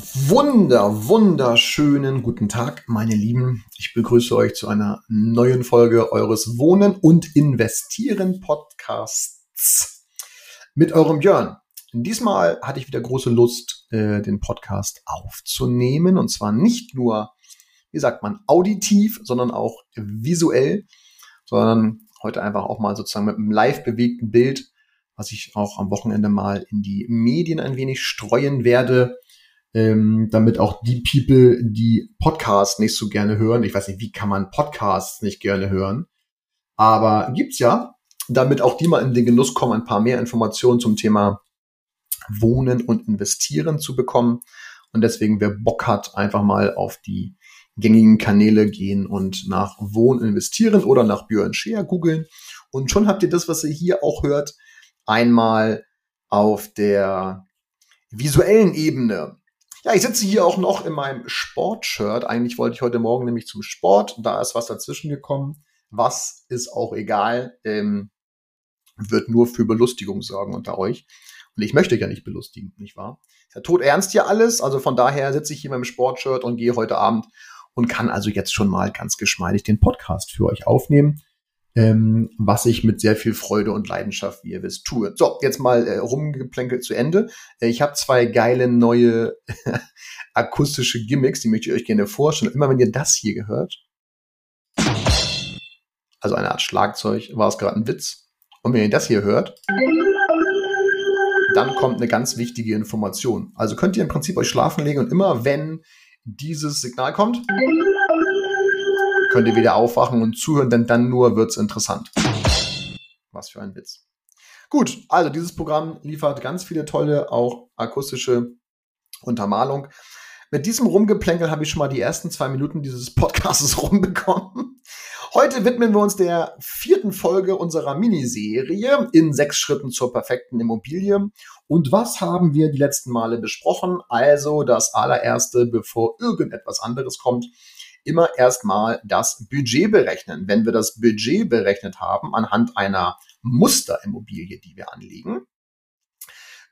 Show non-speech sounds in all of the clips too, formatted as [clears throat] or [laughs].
wunder, wunderschönen guten Tag, meine Lieben. Ich begrüße euch zu einer neuen Folge eures Wohnen und Investieren Podcasts mit eurem Björn. Diesmal hatte ich wieder große Lust, äh, den Podcast aufzunehmen und zwar nicht nur, wie sagt man, auditiv, sondern auch visuell, sondern heute einfach auch mal sozusagen mit einem live bewegten Bild was ich auch am Wochenende mal in die Medien ein wenig streuen werde, ähm, damit auch die People, die Podcasts nicht so gerne hören, ich weiß nicht, wie kann man Podcasts nicht gerne hören, aber gibt's ja, damit auch die mal in den Genuss kommen, ein paar mehr Informationen zum Thema Wohnen und Investieren zu bekommen. Und deswegen, wer Bock hat, einfach mal auf die gängigen Kanäle gehen und nach Wohnen investieren oder nach Björn Scheer googeln. Und schon habt ihr das, was ihr hier auch hört, einmal auf der visuellen Ebene. Ja, ich sitze hier auch noch in meinem Sportshirt. Eigentlich wollte ich heute Morgen nämlich zum Sport. Da ist was dazwischen gekommen. Was ist auch egal. Ähm, wird nur für Belustigung sorgen unter euch. Und ich möchte ja nicht belustigen, nicht wahr? Ist ja tot ernst hier alles. Also von daher sitze ich hier in meinem Sportshirt und gehe heute Abend und kann also jetzt schon mal ganz geschmeidig den Podcast für euch aufnehmen ähm, was ich mit sehr viel Freude und Leidenschaft, wie ihr wisst, tue. So, jetzt mal äh, rumgeplänkelt zu Ende. Äh, ich habe zwei geile neue [laughs] akustische Gimmicks, die möchte ich euch gerne vorstellen. Immer wenn ihr das hier gehört, also eine Art Schlagzeug, war es gerade ein Witz. Und wenn ihr das hier hört, dann kommt eine ganz wichtige Information. Also könnt ihr im Prinzip euch schlafen legen und immer wenn dieses Signal kommt, könnt ihr wieder aufwachen und zuhören, denn dann nur wird's interessant. Was für ein Witz. Gut, also dieses Programm liefert ganz viele tolle, auch akustische Untermalung. Mit diesem Rumgeplänkel habe ich schon mal die ersten zwei Minuten dieses Podcasts [laughs] rumbekommen. Heute widmen wir uns der vierten Folge unserer Miniserie in sechs Schritten zur perfekten Immobilie. Und was haben wir die letzten Male besprochen? Also das allererste, bevor irgendetwas anderes kommt, immer erstmal das Budget berechnen. Wenn wir das Budget berechnet haben anhand einer Musterimmobilie, die wir anlegen,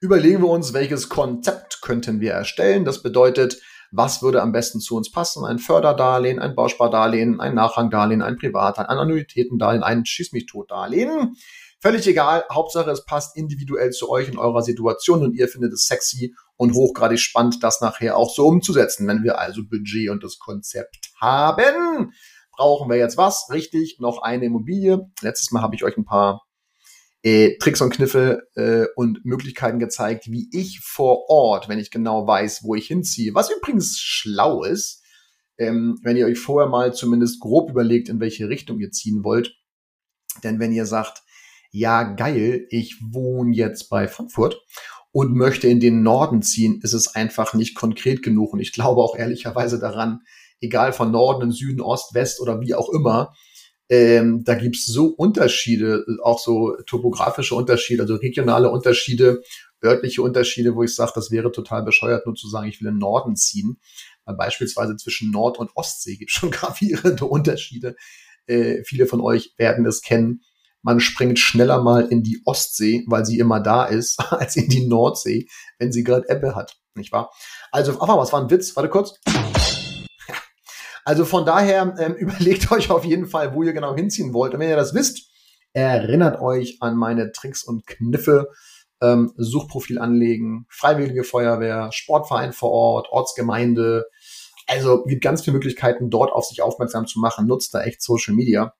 überlegen wir uns, welches Konzept könnten wir erstellen. Das bedeutet, was würde am besten zu uns passen? Ein Förderdarlehen, ein Bauspardarlehen, ein Nachrangdarlehen, ein Privat, ein Annuitätendarlehen, ein Schieß mich tot Darlehen. Völlig egal, Hauptsache es passt individuell zu euch in eurer Situation und ihr findet es sexy und hochgradig spannend, das nachher auch so umzusetzen. Wenn wir also Budget und das Konzept haben, brauchen wir jetzt was? Richtig, noch eine Immobilie. Letztes Mal habe ich euch ein paar äh, Tricks und Kniffe äh, und Möglichkeiten gezeigt, wie ich vor Ort, wenn ich genau weiß, wo ich hinziehe, was übrigens schlau ist, ähm, wenn ihr euch vorher mal zumindest grob überlegt, in welche Richtung ihr ziehen wollt. Denn wenn ihr sagt, ja geil, ich wohne jetzt bei Frankfurt und möchte in den Norden ziehen, ist es einfach nicht konkret genug. Und ich glaube auch ehrlicherweise daran, egal von Norden, Süden, Ost, West oder wie auch immer, ähm, da gibt's so Unterschiede, auch so topografische Unterschiede, also regionale Unterschiede, örtliche Unterschiede, wo ich sage, das wäre total bescheuert, nur zu sagen, ich will in den Norden ziehen. Weil beispielsweise zwischen Nord- und Ostsee gibt es schon [laughs] gravierende Unterschiede. Äh, viele von euch werden es kennen man springt schneller mal in die Ostsee, weil sie immer da ist, [laughs] als in die Nordsee, wenn sie gerade Ebbe hat, nicht wahr? Also, ach, was war ein Witz? Warte kurz. Also von daher ähm, [laughs] überlegt euch auf jeden Fall, wo ihr genau hinziehen wollt. Und wenn ihr das wisst, erinnert euch an meine Tricks und Kniffe. Ähm, Suchprofil anlegen, Freiwillige Feuerwehr, Sportverein vor Ort, Ortsgemeinde. Also gibt ganz viele Möglichkeiten, dort auf sich aufmerksam zu machen. Nutzt da echt Social Media.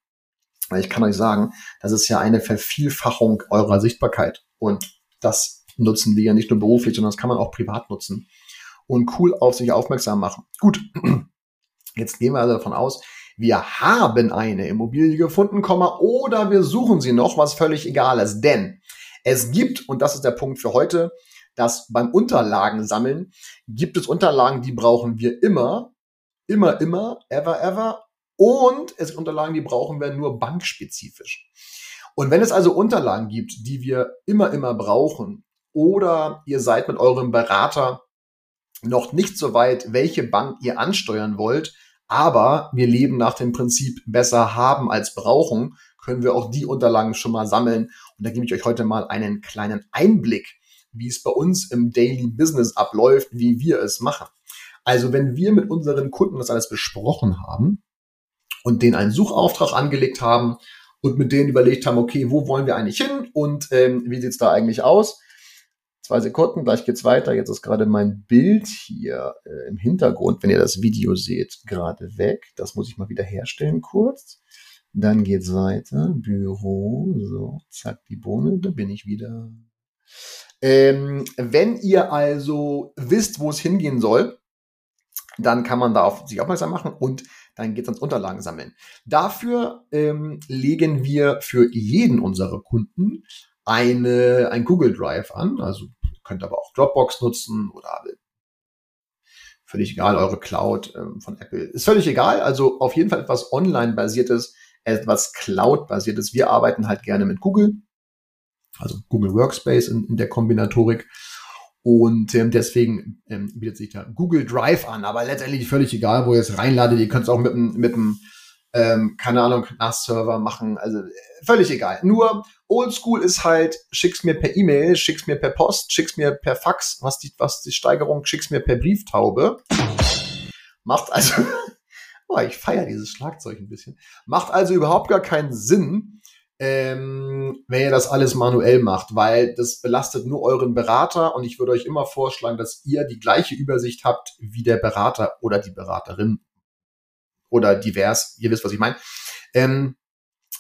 Weil ich kann euch sagen, das ist ja eine Vervielfachung eurer Sichtbarkeit. Und das nutzen wir ja nicht nur beruflich, sondern das kann man auch privat nutzen. Und cool auf sich aufmerksam machen. Gut, [clears throat] jetzt gehen wir also davon aus, wir haben eine Immobilie gefunden, oder wir suchen sie noch, was völlig egal ist. Denn es gibt, und das ist der Punkt für heute, dass beim Unterlagen sammeln gibt es Unterlagen, die brauchen wir immer immer, immer, ever, ever. Und es sind Unterlagen, die brauchen wir nur bankspezifisch. Und wenn es also Unterlagen gibt, die wir immer, immer brauchen, oder ihr seid mit eurem Berater noch nicht so weit, welche Bank ihr ansteuern wollt, aber wir leben nach dem Prinzip besser haben als brauchen, können wir auch die Unterlagen schon mal sammeln. Und da gebe ich euch heute mal einen kleinen Einblick, wie es bei uns im Daily Business abläuft, wie wir es machen. Also wenn wir mit unseren Kunden das alles besprochen haben und denen einen Suchauftrag angelegt haben und mit denen überlegt haben, okay, wo wollen wir eigentlich hin und ähm, wie sieht's da eigentlich aus, Zwei Sekunden, gleich geht's weiter. Jetzt ist gerade mein Bild hier äh, im Hintergrund, wenn ihr das Video seht, gerade weg. Das muss ich mal wieder herstellen kurz. Dann geht's weiter. Büro, so, zack, die Bohne, da bin ich wieder. Ähm, wenn ihr also wisst, wo es hingehen soll, dann kann man da auf sich aufmerksam machen und dann geht's ans Unterlagen sammeln. Dafür ähm, legen wir für jeden unserer Kunden eine, ein Google Drive an. Also könnt aber auch Dropbox nutzen oder völlig egal, eure Cloud ähm, von Apple. Ist völlig egal. Also auf jeden Fall etwas online-basiertes, etwas Cloud-basiertes. Wir arbeiten halt gerne mit Google, also Google Workspace in, in der Kombinatorik. Und ähm, deswegen ähm, bietet sich da Google Drive an. Aber letztendlich völlig egal, wo ihr es reinladet. Ihr könnt es auch mit, mit einem ähm, keine Ahnung, NAS-Server machen, also äh, völlig egal. Nur Oldschool ist halt, schick's mir per E-Mail, schick's mir per Post, schick's mir per Fax, was die, was die Steigerung, schick's mir per Brieftaube. Macht also, [laughs] oh, ich feiere dieses Schlagzeug ein bisschen. Macht also überhaupt gar keinen Sinn, ähm, wenn ihr das alles manuell macht, weil das belastet nur euren Berater und ich würde euch immer vorschlagen, dass ihr die gleiche Übersicht habt wie der Berater oder die Beraterin oder divers, ihr wisst, was ich meine. Ähm,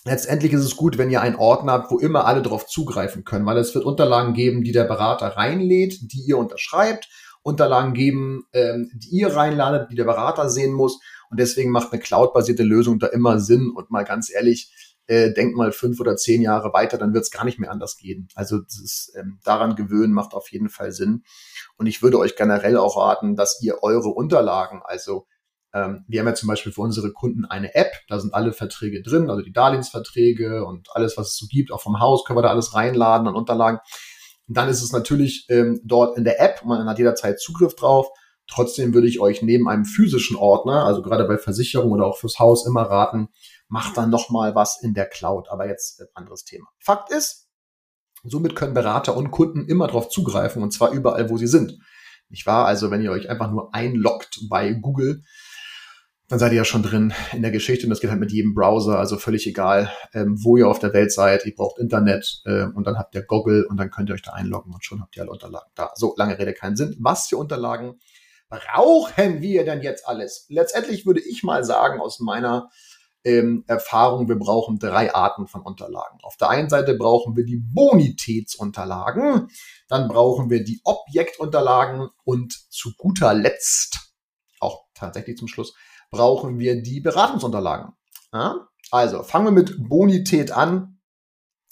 letztendlich ist es gut, wenn ihr einen Ordner habt, wo immer alle darauf zugreifen können, weil es wird Unterlagen geben, die der Berater reinlädt, die ihr unterschreibt, Unterlagen geben, ähm, die ihr reinladet, die der Berater sehen muss. Und deswegen macht eine cloud-basierte Lösung da immer Sinn. Und mal ganz ehrlich, äh, denkt mal fünf oder zehn Jahre weiter, dann wird es gar nicht mehr anders gehen. Also das ist, ähm, daran gewöhnen macht auf jeden Fall Sinn. Und ich würde euch generell auch raten, dass ihr eure Unterlagen, also ähm, wir haben ja zum Beispiel für unsere Kunden eine App, da sind alle Verträge drin, also die Darlehensverträge und alles, was es so gibt, auch vom Haus können wir da alles reinladen an Unterlagen. Und dann ist es natürlich ähm, dort in der App, man hat jederzeit Zugriff drauf. Trotzdem würde ich euch neben einem physischen Ordner, also gerade bei Versicherung oder auch fürs Haus immer raten, macht dann noch mal was in der Cloud. Aber jetzt äh, anderes Thema. Fakt ist, somit können Berater und Kunden immer darauf zugreifen und zwar überall, wo sie sind. Nicht wahr? Also wenn ihr euch einfach nur einloggt bei Google, dann seid ihr ja schon drin in der Geschichte und das geht halt mit jedem Browser, also völlig egal, ähm, wo ihr auf der Welt seid. Ihr braucht Internet äh, und dann habt ihr Goggle und dann könnt ihr euch da einloggen und schon habt ihr alle Unterlagen da. So, lange Rede, keinen Sinn. Was für Unterlagen brauchen wir denn jetzt alles? Letztendlich würde ich mal sagen, aus meiner ähm, Erfahrung, wir brauchen drei Arten von Unterlagen. Auf der einen Seite brauchen wir die Bonitätsunterlagen, dann brauchen wir die Objektunterlagen und zu guter Letzt, auch tatsächlich zum Schluss, brauchen wir die Beratungsunterlagen. Ja? Also fangen wir mit Bonität an.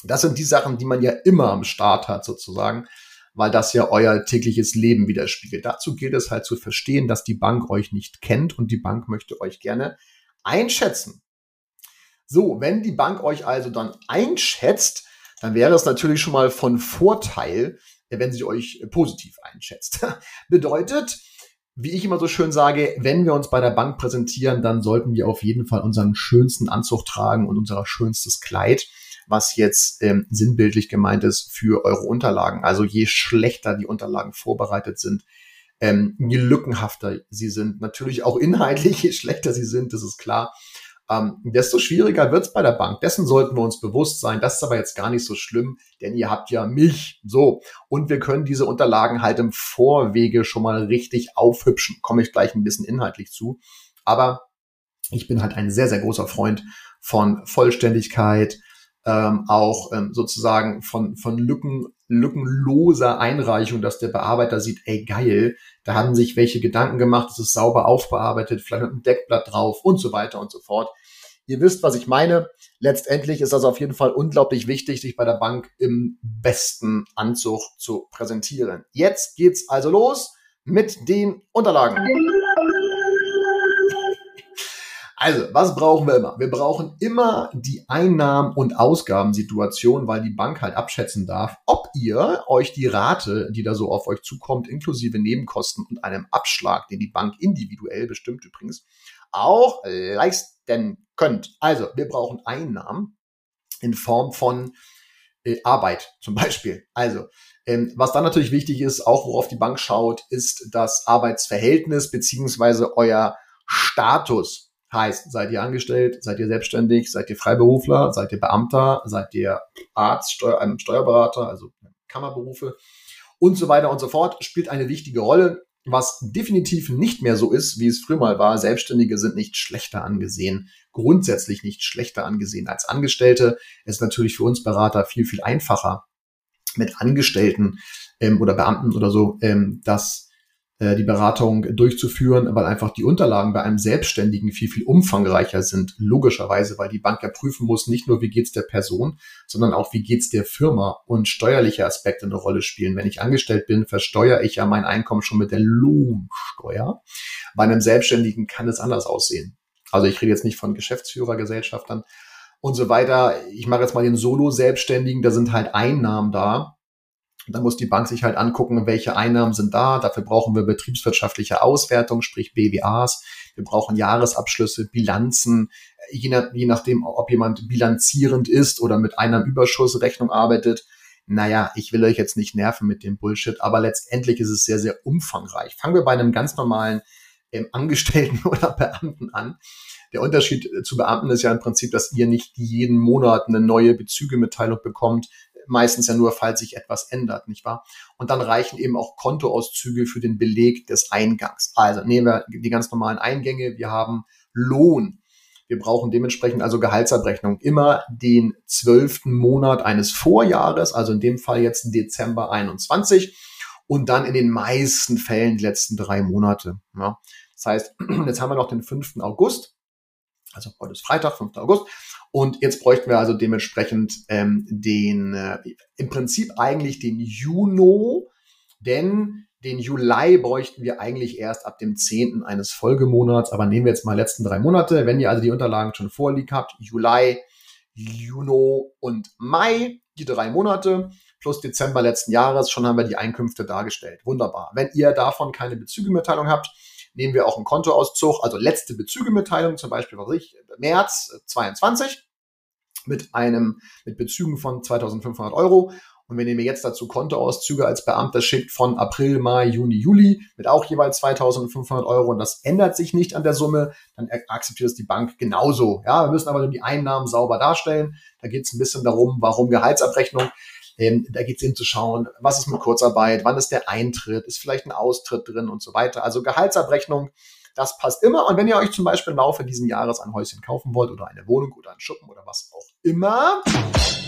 Das sind die Sachen, die man ja immer am Start hat sozusagen, weil das ja euer tägliches Leben widerspiegelt. Dazu gilt es halt zu verstehen, dass die Bank euch nicht kennt und die Bank möchte euch gerne einschätzen. So, wenn die Bank euch also dann einschätzt, dann wäre es natürlich schon mal von Vorteil, wenn sie euch positiv einschätzt. [laughs] Bedeutet, wie ich immer so schön sage, wenn wir uns bei der Bank präsentieren, dann sollten wir auf jeden Fall unseren schönsten Anzug tragen und unser schönstes Kleid, was jetzt ähm, sinnbildlich gemeint ist für eure Unterlagen. Also je schlechter die Unterlagen vorbereitet sind, ähm, je lückenhafter sie sind, natürlich auch inhaltlich, [laughs] je schlechter sie sind, das ist klar, ähm, desto schwieriger wird's bei der Bank. Dessen sollten wir uns bewusst sein. Das ist aber jetzt gar nicht so schlimm, denn ihr habt ja mich. So. Und wir können diese Unterlagen halt im Vorwege schon mal richtig aufhübschen. Komme ich gleich ein bisschen inhaltlich zu. Aber ich bin halt ein sehr, sehr großer Freund von Vollständigkeit, ähm, auch ähm, sozusagen von, von Lücken, lückenloser Einreichung, dass der Bearbeiter sieht, ey geil, da haben sich welche Gedanken gemacht, es ist sauber aufbearbeitet, vielleicht mit einem Deckblatt drauf und so weiter und so fort. Ihr wisst, was ich meine. Letztendlich ist das auf jeden Fall unglaublich wichtig, sich bei der Bank im besten Anzug zu präsentieren. Jetzt geht's also los mit den Unterlagen. Also, was brauchen wir immer? Wir brauchen immer die Einnahmen- und Ausgabensituation, weil die Bank halt abschätzen darf, ob ihr euch die Rate, die da so auf euch zukommt, inklusive Nebenkosten und einem Abschlag, den die Bank individuell bestimmt übrigens, auch leisten könnt. Also, wir brauchen Einnahmen in Form von äh, Arbeit zum Beispiel. Also, ähm, was dann natürlich wichtig ist, auch worauf die Bank schaut, ist das Arbeitsverhältnis beziehungsweise euer Status. Heißt, seid ihr angestellt, seid ihr selbstständig, seid ihr Freiberufler, seid ihr Beamter, seid ihr Arzt, Steuer, einem Steuerberater, also Kammerberufe und so weiter und so fort, spielt eine wichtige Rolle. Was definitiv nicht mehr so ist, wie es früher mal war. Selbstständige sind nicht schlechter angesehen, grundsätzlich nicht schlechter angesehen als Angestellte. Es ist natürlich für uns Berater viel, viel einfacher mit Angestellten ähm, oder Beamten oder so, ähm, das äh, die Beratung durchzuführen, weil einfach die Unterlagen bei einem Selbstständigen viel, viel umfangreicher sind, logischerweise, weil die Bank ja prüfen muss, nicht nur wie geht's der Person, sondern auch wie geht's der Firma und steuerliche Aspekte eine Rolle spielen. Wenn ich angestellt bin, versteuere ich ja mein Einkommen schon mit der Lohnsteuer. Bei einem Selbstständigen kann es anders aussehen. Also ich rede jetzt nicht von Geschäftsführergesellschaftern und so weiter. Ich mache jetzt mal den Solo-Selbstständigen, da sind halt Einnahmen da da muss die Bank sich halt angucken, welche Einnahmen sind da. Dafür brauchen wir betriebswirtschaftliche Auswertung, sprich BWAs. Wir brauchen Jahresabschlüsse, Bilanzen, je, nach, je nachdem, ob jemand bilanzierend ist oder mit Einnahmenüberschussrechnung arbeitet. Naja, ich will euch jetzt nicht nerven mit dem Bullshit, aber letztendlich ist es sehr, sehr umfangreich. Fangen wir bei einem ganz normalen ähm, Angestellten [laughs] oder Beamten an. Der Unterschied äh, zu Beamten ist ja im Prinzip, dass ihr nicht jeden Monat eine neue Bezügemitteilung bekommt, meistens ja nur, falls sich etwas ändert, nicht wahr? Und dann reichen eben auch Kontoauszüge für den Beleg des Eingangs. Also nehmen wir die ganz normalen Eingänge. Wir haben Lohn. Wir brauchen dementsprechend also Gehaltsabrechnung immer den zwölften Monat eines Vorjahres, also in dem Fall jetzt Dezember 21 und dann in den meisten Fällen die letzten drei Monate. Ja. Das heißt, [clears throat] jetzt haben wir noch den 5. August, also heute ist Freitag, 5. August. Und jetzt bräuchten wir also dementsprechend ähm, den, äh, im Prinzip eigentlich den Juno, denn den Juli bräuchten wir eigentlich erst ab dem 10. eines Folgemonats. Aber nehmen wir jetzt mal letzten drei Monate. Wenn ihr also die Unterlagen schon vorliegt habt, Juli, Juno und Mai, die drei Monate plus Dezember letzten Jahres, schon haben wir die Einkünfte dargestellt. Wunderbar. Wenn ihr davon keine Bezügemitteilung habt, nehmen wir auch einen Kontoauszug, also letzte Bezügemitteilung, zum Beispiel, was ich, März 22 mit einem, mit Bezügen von 2500 Euro. Und wenn ihr mir jetzt dazu Kontoauszüge als Beamter schickt von April, Mai, Juni, Juli mit auch jeweils 2500 Euro und das ändert sich nicht an der Summe, dann akzeptiert es die Bank genauso. Ja, wir müssen aber nur die Einnahmen sauber darstellen. Da geht es ein bisschen darum, warum Gehaltsabrechnung. Ähm, da geht es eben zu schauen, was ist mit Kurzarbeit, wann ist der Eintritt, ist vielleicht ein Austritt drin und so weiter. Also Gehaltsabrechnung, das passt immer. Und wenn ihr euch zum Beispiel im Laufe dieses Jahres ein Häuschen kaufen wollt oder eine Wohnung oder einen Schuppen oder was auch immer,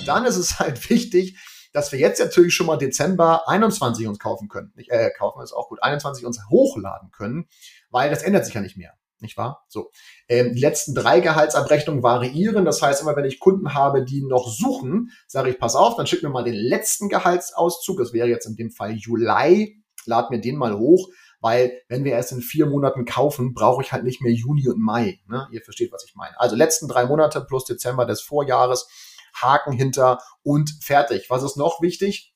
dann ist es halt [laughs] wichtig, dass wir jetzt natürlich schon mal Dezember 21 uns kaufen können. Nicht, äh, kaufen ist auch gut, 21 uns hochladen können, weil das ändert sich ja nicht mehr nicht wahr? So. Ähm, die letzten drei Gehaltsabrechnungen variieren. Das heißt, immer wenn ich Kunden habe, die noch suchen, sage ich, pass auf, dann schick mir mal den letzten Gehaltsauszug. Das wäre jetzt in dem Fall Juli. Lad mir den mal hoch, weil wenn wir erst in vier Monaten kaufen, brauche ich halt nicht mehr Juni und Mai. Ne? Ihr versteht, was ich meine. Also letzten drei Monate plus Dezember des Vorjahres, Haken hinter und fertig. Was ist noch wichtig?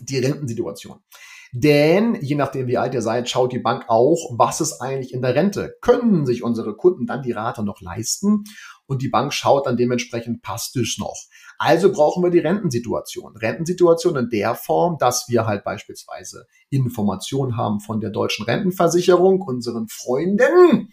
Die Rentensituation. Denn je nachdem, wie alt ihr seid, schaut die Bank auch, was ist eigentlich in der Rente. Können sich unsere Kunden dann die Rate noch leisten? Und die Bank schaut dann dementsprechend, passt es noch. Also brauchen wir die Rentensituation. Rentensituation in der Form, dass wir halt beispielsweise Informationen haben von der deutschen Rentenversicherung, unseren Freunden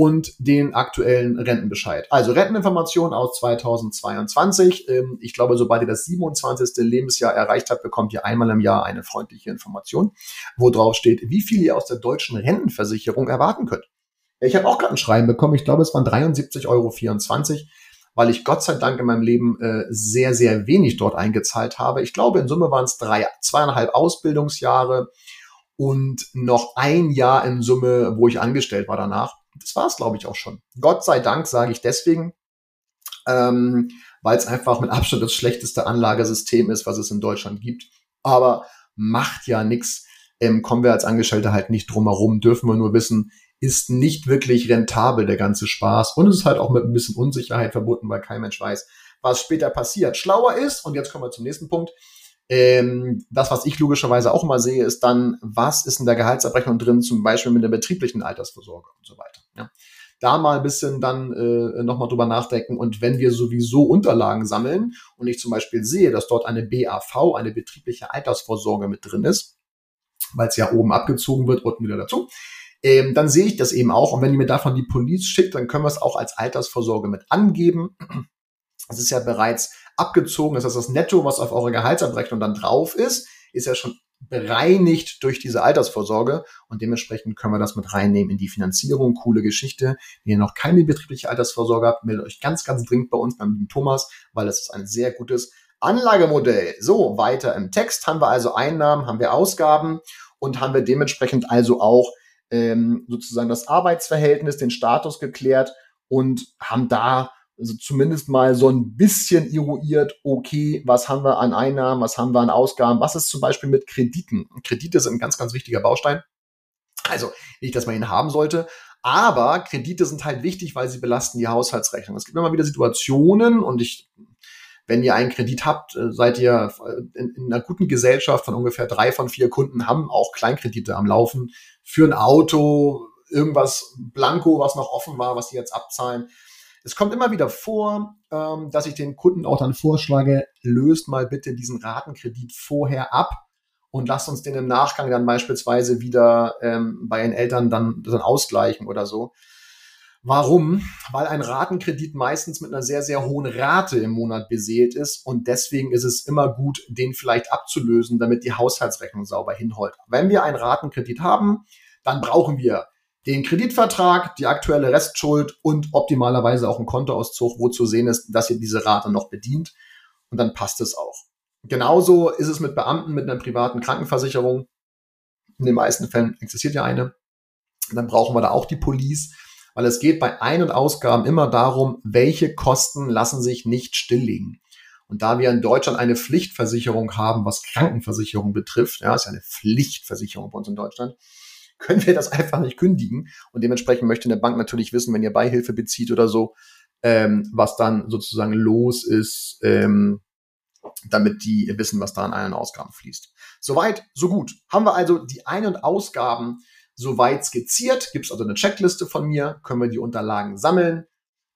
und den aktuellen Rentenbescheid. Also Renteninformation aus 2022. Ähm, ich glaube, sobald ihr das 27. Lebensjahr erreicht habt, bekommt ihr einmal im Jahr eine freundliche Information, wo drauf steht, wie viel ihr aus der deutschen Rentenversicherung erwarten könnt. Ich habe auch gerade ein Schreiben bekommen. Ich glaube, es waren 73,24 Euro weil ich Gott sei Dank in meinem Leben äh, sehr, sehr wenig dort eingezahlt habe. Ich glaube, in Summe waren es drei, zweieinhalb Ausbildungsjahre und noch ein Jahr in Summe, wo ich angestellt war danach das war es, glaube ich, auch schon. Gott sei Dank sage ich deswegen, ähm, weil es einfach mit Abstand das schlechteste Anlagesystem ist, was es in Deutschland gibt. Aber macht ja nichts. Ähm, kommen wir als Angestellte halt nicht drum herum, dürfen wir nur wissen, ist nicht wirklich rentabel, der ganze Spaß. Und es ist halt auch mit ein bisschen Unsicherheit verbunden, weil kein Mensch weiß, was später passiert. Schlauer ist, und jetzt kommen wir zum nächsten Punkt, ähm, das, was ich logischerweise auch immer sehe, ist dann, was ist in der Gehaltsabrechnung drin, zum Beispiel mit der betrieblichen Altersvorsorge und so weiter. Ja. Da mal ein bisschen dann äh, nochmal drüber nachdenken. Und wenn wir sowieso Unterlagen sammeln und ich zum Beispiel sehe, dass dort eine BAV, eine betriebliche Altersvorsorge mit drin ist, weil es ja oben abgezogen wird, unten wieder dazu, ähm, dann sehe ich das eben auch. Und wenn ihr mir davon die Police schickt, dann können wir es auch als Altersvorsorge mit angeben. Das ist ja bereits abgezogen. Das heißt, das Netto, was auf eure Gehaltsabrechnung dann drauf ist, ist ja schon bereinigt durch diese Altersvorsorge und dementsprechend können wir das mit reinnehmen in die Finanzierung. Coole Geschichte. Wenn ihr noch keine betriebliche Altersvorsorge habt, meldet euch ganz, ganz dringend bei uns beim Thomas, weil das ist ein sehr gutes Anlagemodell. So, weiter im Text haben wir also Einnahmen, haben wir Ausgaben und haben wir dementsprechend also auch ähm, sozusagen das Arbeitsverhältnis, den Status geklärt und haben da also zumindest mal so ein bisschen eruiert, okay, was haben wir an Einnahmen, was haben wir an Ausgaben, was ist zum Beispiel mit Krediten? Kredite sind ein ganz, ganz wichtiger Baustein. Also nicht, dass man ihn haben sollte, aber Kredite sind halt wichtig, weil sie belasten die Haushaltsrechnung. Es gibt immer wieder Situationen und ich, wenn ihr einen Kredit habt, äh, seid ihr in, in einer guten Gesellschaft von ungefähr drei von vier Kunden haben auch Kleinkredite am Laufen für ein Auto, irgendwas Blanko, was noch offen war, was die jetzt abzahlen. Es kommt immer wieder vor, ähm, dass ich den Kunden auch dann vorschlage, löst mal bitte diesen Ratenkredit vorher ab und lasst uns den im Nachgang dann beispielsweise wieder ähm, bei den Eltern dann, dann ausgleichen oder so. Warum? Weil ein Ratenkredit meistens mit einer sehr, sehr hohen Rate im Monat beseelt ist und deswegen ist es immer gut, den vielleicht abzulösen, damit die Haushaltsrechnung sauber hinholt. Wenn wir einen Ratenkredit haben, dann brauchen wir den Kreditvertrag, die aktuelle Restschuld und optimalerweise auch ein Kontoauszug, wo zu sehen ist, dass ihr diese Rate noch bedient. Und dann passt es auch. Genauso ist es mit Beamten mit einer privaten Krankenversicherung. In den meisten Fällen existiert ja eine. Dann brauchen wir da auch die Police, weil es geht bei Ein- und Ausgaben immer darum, welche Kosten lassen sich nicht stilllegen. Und da wir in Deutschland eine Pflichtversicherung haben, was Krankenversicherung betrifft, ja, ist ja eine Pflichtversicherung bei uns in Deutschland, können wir das einfach nicht kündigen. Und dementsprechend möchte eine Bank natürlich wissen, wenn ihr Beihilfe bezieht oder so, ähm, was dann sozusagen los ist, ähm, damit die wissen, was da an Ein- und Ausgaben fließt. Soweit, so gut. Haben wir also die Ein- und Ausgaben soweit skizziert. Gibt es also eine Checkliste von mir, können wir die Unterlagen sammeln.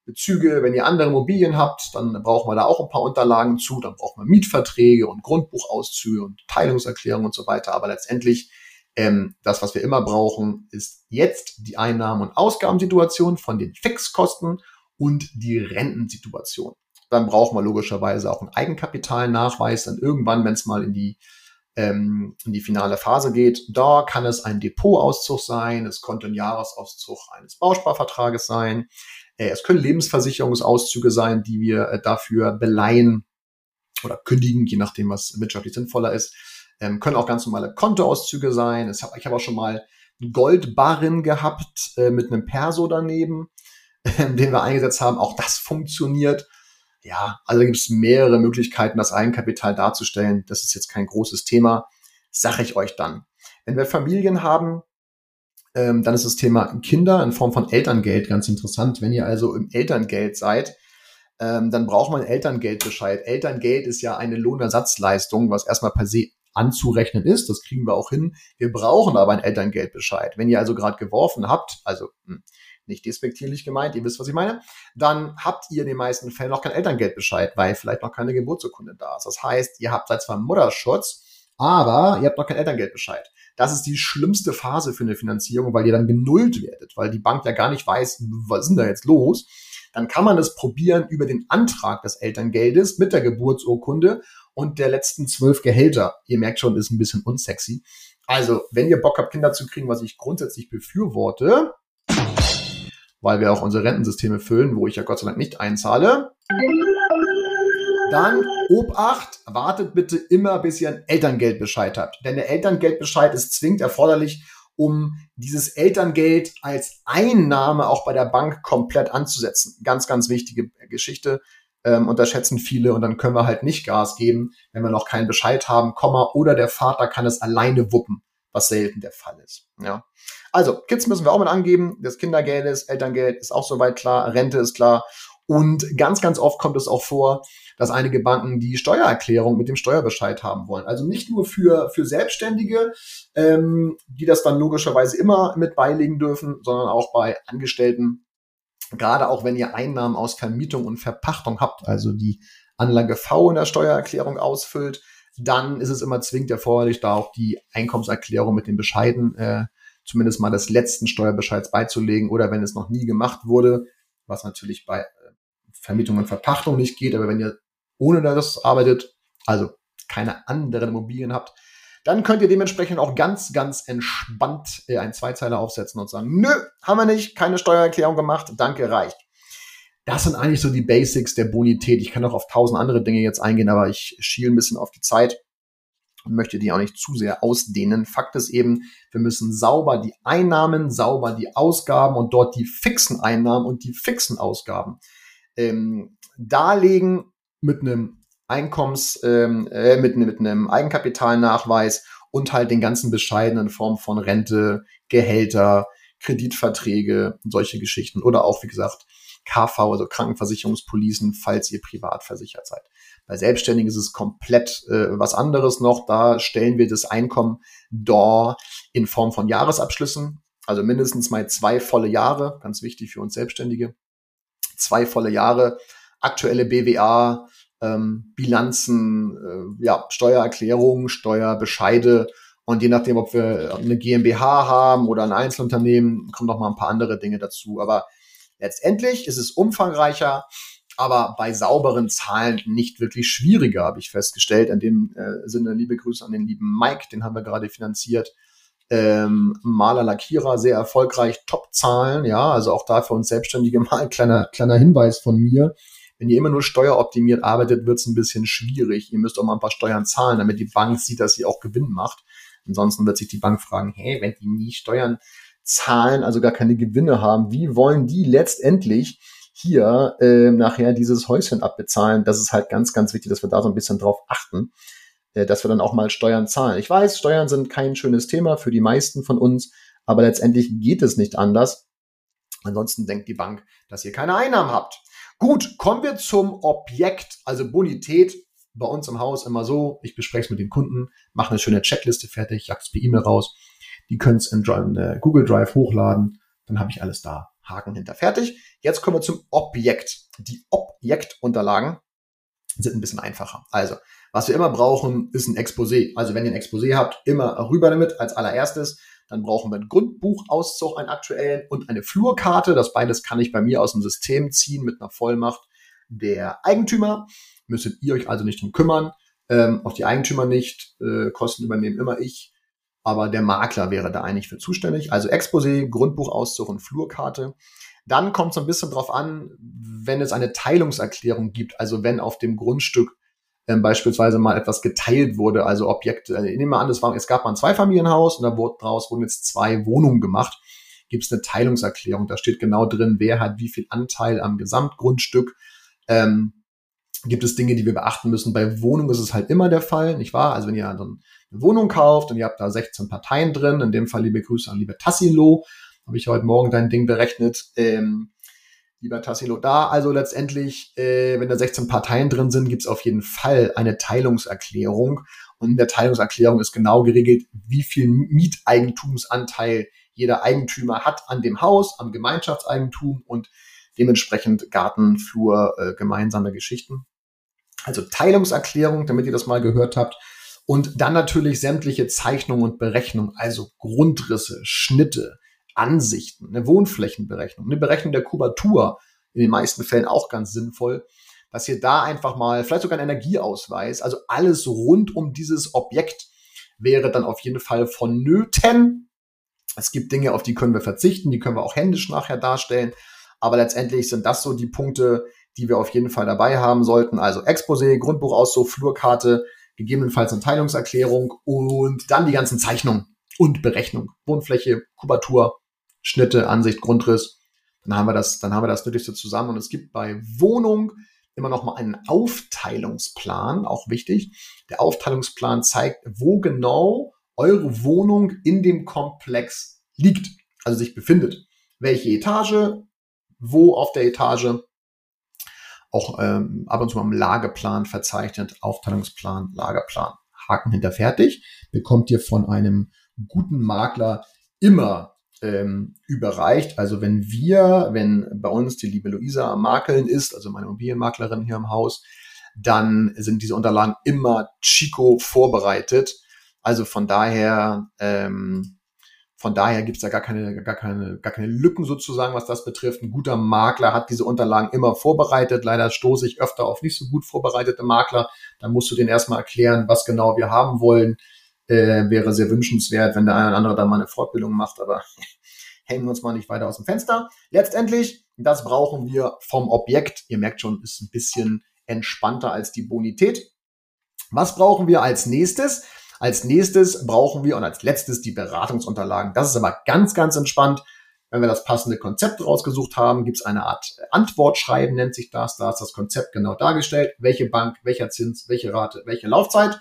Bezüge, wenn ihr andere Immobilien habt, dann brauchen wir da auch ein paar Unterlagen zu. Dann brauchen wir Mietverträge und Grundbuchauszüge und Teilungserklärungen und so weiter. Aber letztendlich ähm, das, was wir immer brauchen, ist jetzt die Einnahmen- und Ausgabensituation von den Fixkosten und die Rentensituation. Dann brauchen wir logischerweise auch einen Eigenkapitalnachweis. Dann irgendwann, wenn es mal in die ähm, in die finale Phase geht, da kann es ein Depotauszug sein, es konnte ein Jahresauszug eines Bausparvertrages sein, äh, es können Lebensversicherungsauszüge sein, die wir äh, dafür beleihen oder kündigen, je nachdem, was wirtschaftlich sinnvoller ist. Ähm, können auch ganz normale Kontoauszüge sein. Ich habe hab auch schon mal Goldbarren gehabt äh, mit einem Perso daneben, [laughs] äh, den wir eingesetzt haben. Auch das funktioniert. Ja, also gibt es mehrere Möglichkeiten, das Eigenkapital darzustellen. Das ist jetzt kein großes Thema. Sag ich euch dann. Wenn wir Familien haben, ähm, dann ist das Thema Kinder in Form von Elterngeld ganz interessant. Wenn ihr also im Elterngeld seid, ähm, dann braucht man Elterngeldbescheid. Elterngeld ist ja eine Lohnersatzleistung, was erstmal per se anzurechnen ist. Das kriegen wir auch hin. Wir brauchen aber einen Elterngeldbescheid. Wenn ihr also gerade geworfen habt, also hm, nicht despektierlich gemeint, ihr wisst, was ich meine, dann habt ihr in den meisten Fällen noch keinen Elterngeldbescheid, weil vielleicht noch keine Geburtsurkunde da ist. Das heißt, ihr habt zwar Mutterschutz, aber ihr habt noch keinen Elterngeldbescheid. Das ist die schlimmste Phase für eine Finanzierung, weil ihr dann genullt werdet, weil die Bank ja gar nicht weiß, was ist denn da jetzt los. Dann kann man es probieren über den Antrag des Elterngeldes mit der Geburtsurkunde und der letzten zwölf Gehälter. Ihr merkt schon, ist ein bisschen unsexy. Also, wenn ihr Bock habt, Kinder zu kriegen, was ich grundsätzlich befürworte, weil wir auch unsere Rentensysteme füllen, wo ich ja Gott sei Dank nicht einzahle, dann Obacht, wartet bitte immer, bis ihr einen Elterngeldbescheid habt. Denn der Elterngeldbescheid ist zwingend erforderlich, um dieses Elterngeld als Einnahme auch bei der Bank komplett anzusetzen. Ganz, ganz wichtige Geschichte ähm, unterschätzen viele und dann können wir halt nicht Gas geben, wenn wir noch keinen Bescheid haben, Komma, oder der Vater kann es alleine wuppen. was selten der Fall ist. Ja. Also, Kids müssen wir auch mit angeben. Das Kindergeld ist, Elterngeld ist auch soweit klar, Rente ist klar. Und ganz, ganz oft kommt es auch vor, dass einige Banken die Steuererklärung mit dem Steuerbescheid haben wollen. Also nicht nur für, für Selbstständige, ähm, die das dann logischerweise immer mit beilegen dürfen, sondern auch bei Angestellten, gerade auch wenn ihr Einnahmen aus Vermietung und Verpachtung habt, also die Anlage V in der Steuererklärung ausfüllt, dann ist es immer zwingend erforderlich, da auch die Einkommenserklärung mit den Bescheiden, äh, zumindest mal des letzten Steuerbescheids beizulegen oder wenn es noch nie gemacht wurde, was natürlich bei äh, Vermietung und Verpachtung nicht geht, aber wenn ihr ohne das arbeitet, also keine anderen Immobilien habt, dann könnt ihr dementsprechend auch ganz, ganz entspannt äh, einen Zweizeiler aufsetzen und sagen, nö, haben wir nicht, keine Steuererklärung gemacht, danke, reicht. Das sind eigentlich so die Basics der Bonität. Ich kann auch auf tausend andere Dinge jetzt eingehen, aber ich schiele ein bisschen auf die Zeit und möchte die auch nicht zu sehr ausdehnen. Fakt ist eben, wir müssen sauber die Einnahmen, sauber die Ausgaben und dort die fixen Einnahmen und die fixen Ausgaben ähm, darlegen mit einem Einkommens, ähm, äh, mit, mit einem Eigenkapitalnachweis und halt den ganzen bescheidenen Formen von Rente, Gehälter, Kreditverträge, solche Geschichten oder auch, wie gesagt, KV, also Krankenversicherungspolicen, falls ihr privat versichert seid. Bei Selbstständigen ist es komplett äh, was anderes noch. Da stellen wir das Einkommen DOR in Form von Jahresabschlüssen, also mindestens mal zwei volle Jahre, ganz wichtig für uns Selbstständige. Zwei volle Jahre, aktuelle BWA, ähm, Bilanzen, äh, ja, Steuererklärungen, Steuerbescheide und je nachdem, ob wir eine GmbH haben oder ein Einzelunternehmen, kommen noch mal ein paar andere Dinge dazu. Aber letztendlich ist es umfangreicher, aber bei sauberen Zahlen nicht wirklich schwieriger, habe ich festgestellt. In dem äh, Sinne liebe Grüße an den lieben Mike, den haben wir gerade finanziert. Ähm, Maler Lackierer, sehr erfolgreich, Top-Zahlen, ja, also auch da für uns Selbstständige [laughs] mal ein kleiner, kleiner Hinweis von mir. Wenn ihr immer nur steueroptimiert arbeitet, wird es ein bisschen schwierig. Ihr müsst auch mal ein paar Steuern zahlen, damit die Bank sieht, dass ihr auch Gewinn macht. Ansonsten wird sich die Bank fragen, hey, wenn die nie Steuern zahlen, also gar keine Gewinne haben, wie wollen die letztendlich hier äh, nachher dieses Häuschen abbezahlen? Das ist halt ganz, ganz wichtig, dass wir da so ein bisschen drauf achten, äh, dass wir dann auch mal Steuern zahlen. Ich weiß, Steuern sind kein schönes Thema für die meisten von uns, aber letztendlich geht es nicht anders. Ansonsten denkt die Bank, dass ihr keine Einnahmen habt. Gut, kommen wir zum Objekt, also Bonität. Bei uns im Haus immer so, ich bespreche es mit den Kunden, mache eine schöne Checkliste fertig, jag's per E-Mail raus. Die können es in, in äh, Google Drive hochladen, dann habe ich alles da. Haken hinter fertig. Jetzt kommen wir zum Objekt. Die Objektunterlagen sind ein bisschen einfacher. Also, was wir immer brauchen, ist ein Exposé. Also, wenn ihr ein Exposé habt, immer rüber damit als allererstes. Dann brauchen wir einen Grundbuchauszug, einen aktuellen und eine Flurkarte. Das beides kann ich bei mir aus dem System ziehen mit einer Vollmacht der Eigentümer. Müsstet ihr euch also nicht drum kümmern. Ähm, auch die Eigentümer nicht. Äh, Kosten übernehmen immer ich. Aber der Makler wäre da eigentlich für zuständig. Also Exposé, Grundbuchauszug und Flurkarte. Dann kommt es ein bisschen drauf an, wenn es eine Teilungserklärung gibt, also wenn auf dem Grundstück ähm, beispielsweise mal etwas geteilt wurde, also Objekte. Äh, nehmen wir an, es, war, es gab mal ein Zweifamilienhaus und da wurde, daraus wurden jetzt zwei Wohnungen gemacht. Gibt es eine Teilungserklärung? Da steht genau drin, wer hat wie viel Anteil am Gesamtgrundstück. Ähm, gibt es Dinge, die wir beachten müssen. Bei Wohnungen ist es halt immer der Fall, nicht wahr? Also wenn ihr dann eine Wohnung kauft und ihr habt da 16 Parteien drin, in dem Fall liebe Grüße an liebe Tassilo, habe ich heute Morgen dein Ding berechnet, ähm, lieber Tassilo, da also letztendlich, äh, wenn da 16 Parteien drin sind, gibt es auf jeden Fall eine Teilungserklärung. Und in der Teilungserklärung ist genau geregelt, wie viel Mieteigentumsanteil jeder Eigentümer hat an dem Haus, am Gemeinschaftseigentum und dementsprechend Garten, Flur, äh, gemeinsame Geschichten. Also Teilungserklärung, damit ihr das mal gehört habt. Und dann natürlich sämtliche Zeichnungen und Berechnungen, also Grundrisse, Schnitte, Ansichten, eine Wohnflächenberechnung, eine Berechnung der Kubatur, in den meisten Fällen auch ganz sinnvoll, dass ihr da einfach mal, vielleicht sogar einen Energieausweis, also alles rund um dieses Objekt wäre dann auf jeden Fall vonnöten. Es gibt Dinge, auf die können wir verzichten, die können wir auch händisch nachher darstellen. Aber letztendlich sind das so die Punkte, die wir auf jeden Fall dabei haben sollten. Also Exposé, Grundbuchauszug, Flurkarte, gegebenenfalls eine Teilungserklärung und dann die ganzen Zeichnungen und Berechnung. Wohnfläche, Kubatur, Schnitte, Ansicht, Grundriss. Dann haben wir das, dann haben wir das Nötigste zusammen. Und es gibt bei Wohnung immer noch mal einen Aufteilungsplan, auch wichtig. Der Aufteilungsplan zeigt, wo genau eure Wohnung in dem Komplex liegt, also sich befindet. Welche Etage, wo auf der Etage, auch ähm, ab und zu mal im Lageplan verzeichnet, Aufteilungsplan, Lagerplan. Haken hinter fertig, bekommt ihr von einem guten Makler immer ähm, überreicht. Also wenn wir, wenn bei uns die liebe Luisa am Makeln ist, also meine Immobilienmaklerin hier im Haus, dann sind diese Unterlagen immer Chico vorbereitet. Also von daher, ähm, von daher gibt's da gar keine, gar keine, gar keine Lücken sozusagen, was das betrifft. Ein guter Makler hat diese Unterlagen immer vorbereitet. Leider stoße ich öfter auf nicht so gut vorbereitete Makler. Da musst du denen erstmal erklären, was genau wir haben wollen. Äh, wäre sehr wünschenswert, wenn der eine oder andere da mal eine Fortbildung macht, aber [laughs] hängen wir uns mal nicht weiter aus dem Fenster. Letztendlich, das brauchen wir vom Objekt. Ihr merkt schon, ist ein bisschen entspannter als die Bonität. Was brauchen wir als nächstes? Als nächstes brauchen wir und als letztes die Beratungsunterlagen. Das ist aber ganz, ganz entspannt. Wenn wir das passende Konzept rausgesucht haben, gibt es eine Art Antwortschreiben, nennt sich das. Da ist das Konzept genau dargestellt. Welche Bank, welcher Zins, welche Rate, welche Laufzeit.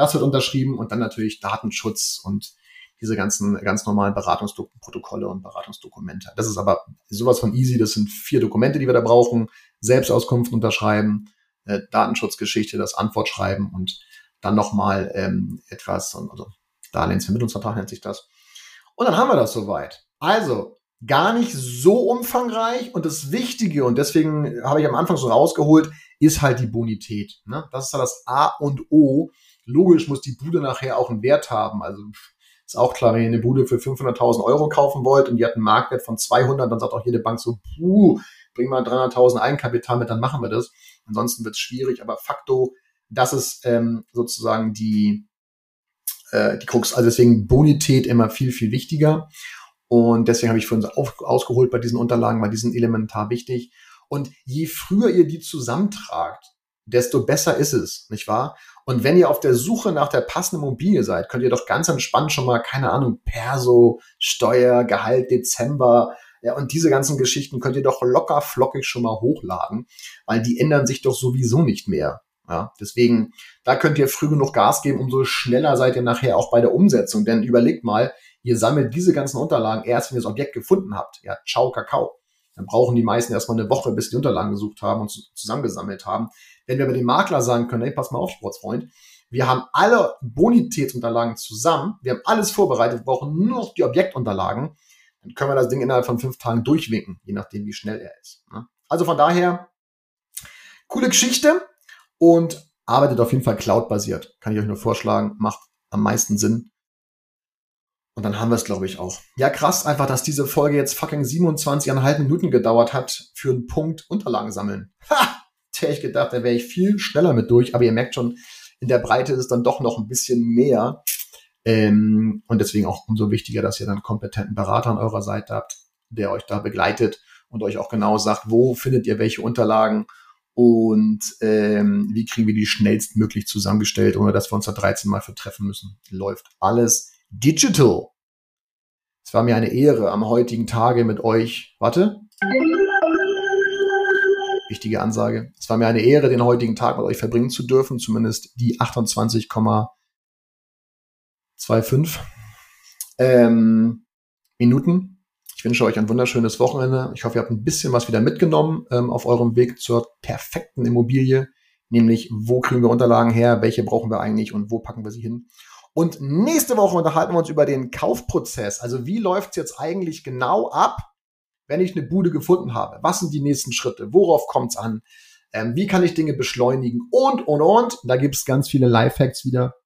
Das wird unterschrieben und dann natürlich Datenschutz und diese ganzen ganz normalen Beratungsprotokolle und Beratungsdokumente. Das ist aber sowas von easy. Das sind vier Dokumente, die wir da brauchen. Selbstauskunft unterschreiben, äh, Datenschutzgeschichte, das Antwortschreiben und dann nochmal ähm, etwas, also Darlehensvermittlungsvertrag nennt sich das. Und dann haben wir das soweit. Also gar nicht so umfangreich und das Wichtige, und deswegen habe ich am Anfang so rausgeholt, ist halt die Bonität. Ne? Das ist ja das A und O. Logisch muss die Bude nachher auch einen Wert haben. Also ist auch klar, wenn ihr eine Bude für 500.000 Euro kaufen wollt und die hat einen Marktwert von 200, dann sagt auch jede Bank so, puh, bring mal 300.000 Eigenkapital mit, dann machen wir das. Ansonsten wird es schwierig, aber facto, das ist ähm, sozusagen die, äh, die Krux. Also deswegen Bonität immer viel, viel wichtiger. Und deswegen habe ich für uns auf, ausgeholt bei diesen Unterlagen, weil die sind elementar wichtig. Und je früher ihr die zusammentragt, desto besser ist es, nicht wahr? Und wenn ihr auf der Suche nach der passenden Immobilie seid, könnt ihr doch ganz entspannt schon mal, keine Ahnung, Perso, Steuer, Gehalt, Dezember, ja, und diese ganzen Geschichten könnt ihr doch locker flockig schon mal hochladen, weil die ändern sich doch sowieso nicht mehr. Ja, deswegen, da könnt ihr früh genug Gas geben, umso schneller seid ihr nachher auch bei der Umsetzung. Denn überlegt mal, ihr sammelt diese ganzen Unterlagen erst, wenn ihr das Objekt gefunden habt. Ja, ciao, Kakao. Dann brauchen die meisten erstmal eine Woche, bis die Unterlagen gesucht haben und zusammengesammelt haben. Wenn wir bei dem Makler sagen können, hey, pass mal auf, Sportsfreund, wir haben alle Bonitätsunterlagen zusammen, wir haben alles vorbereitet, wir brauchen nur noch die Objektunterlagen, dann können wir das Ding innerhalb von fünf Tagen durchwinken, je nachdem, wie schnell er ist. Ne? Also von daher, coole Geschichte und arbeitet auf jeden Fall Cloud-basiert. Kann ich euch nur vorschlagen, macht am meisten Sinn. Und dann haben wir es, glaube ich, auch. Ja, krass, einfach, dass diese Folge jetzt fucking 27,5 Minuten gedauert hat für einen Punkt Unterlagen sammeln. Ha! Hätte ich gedacht, da wäre ich viel schneller mit durch, aber ihr merkt schon, in der Breite ist es dann doch noch ein bisschen mehr. Ähm, und deswegen auch umso wichtiger, dass ihr dann kompetenten Berater an eurer Seite habt, der euch da begleitet und euch auch genau sagt, wo findet ihr welche Unterlagen und ähm, wie kriegen wir die schnellstmöglich zusammengestellt, ohne dass wir uns da 13 Mal vertreffen müssen. Läuft alles digital. Es war mir eine Ehre am heutigen Tage mit euch. Warte. Wichtige Ansage. Es war mir eine Ehre, den heutigen Tag mit euch verbringen zu dürfen, zumindest die 28,25 ähm, Minuten. Ich wünsche euch ein wunderschönes Wochenende. Ich hoffe, ihr habt ein bisschen was wieder mitgenommen ähm, auf eurem Weg zur perfekten Immobilie, nämlich wo kriegen wir Unterlagen her, welche brauchen wir eigentlich und wo packen wir sie hin. Und nächste Woche unterhalten wir uns über den Kaufprozess. Also wie läuft es jetzt eigentlich genau ab, wenn ich eine Bude gefunden habe? Was sind die nächsten Schritte? Worauf kommt es an? Ähm, wie kann ich Dinge beschleunigen? Und, und, und. Da gibt es ganz viele Lifehacks wieder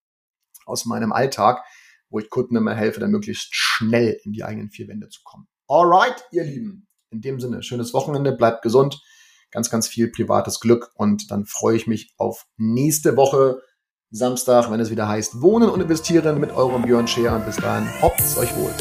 aus meinem Alltag, wo ich Kunden immer helfe, dann möglichst schnell in die eigenen vier Wände zu kommen. Alright, ihr Lieben. In dem Sinne, schönes Wochenende, bleibt gesund, ganz, ganz viel privates Glück und dann freue ich mich auf nächste Woche Samstag, wenn es wieder heißt Wohnen und Investieren mit eurem Björn Scheer und bis dahin, hoppt's euch wohl.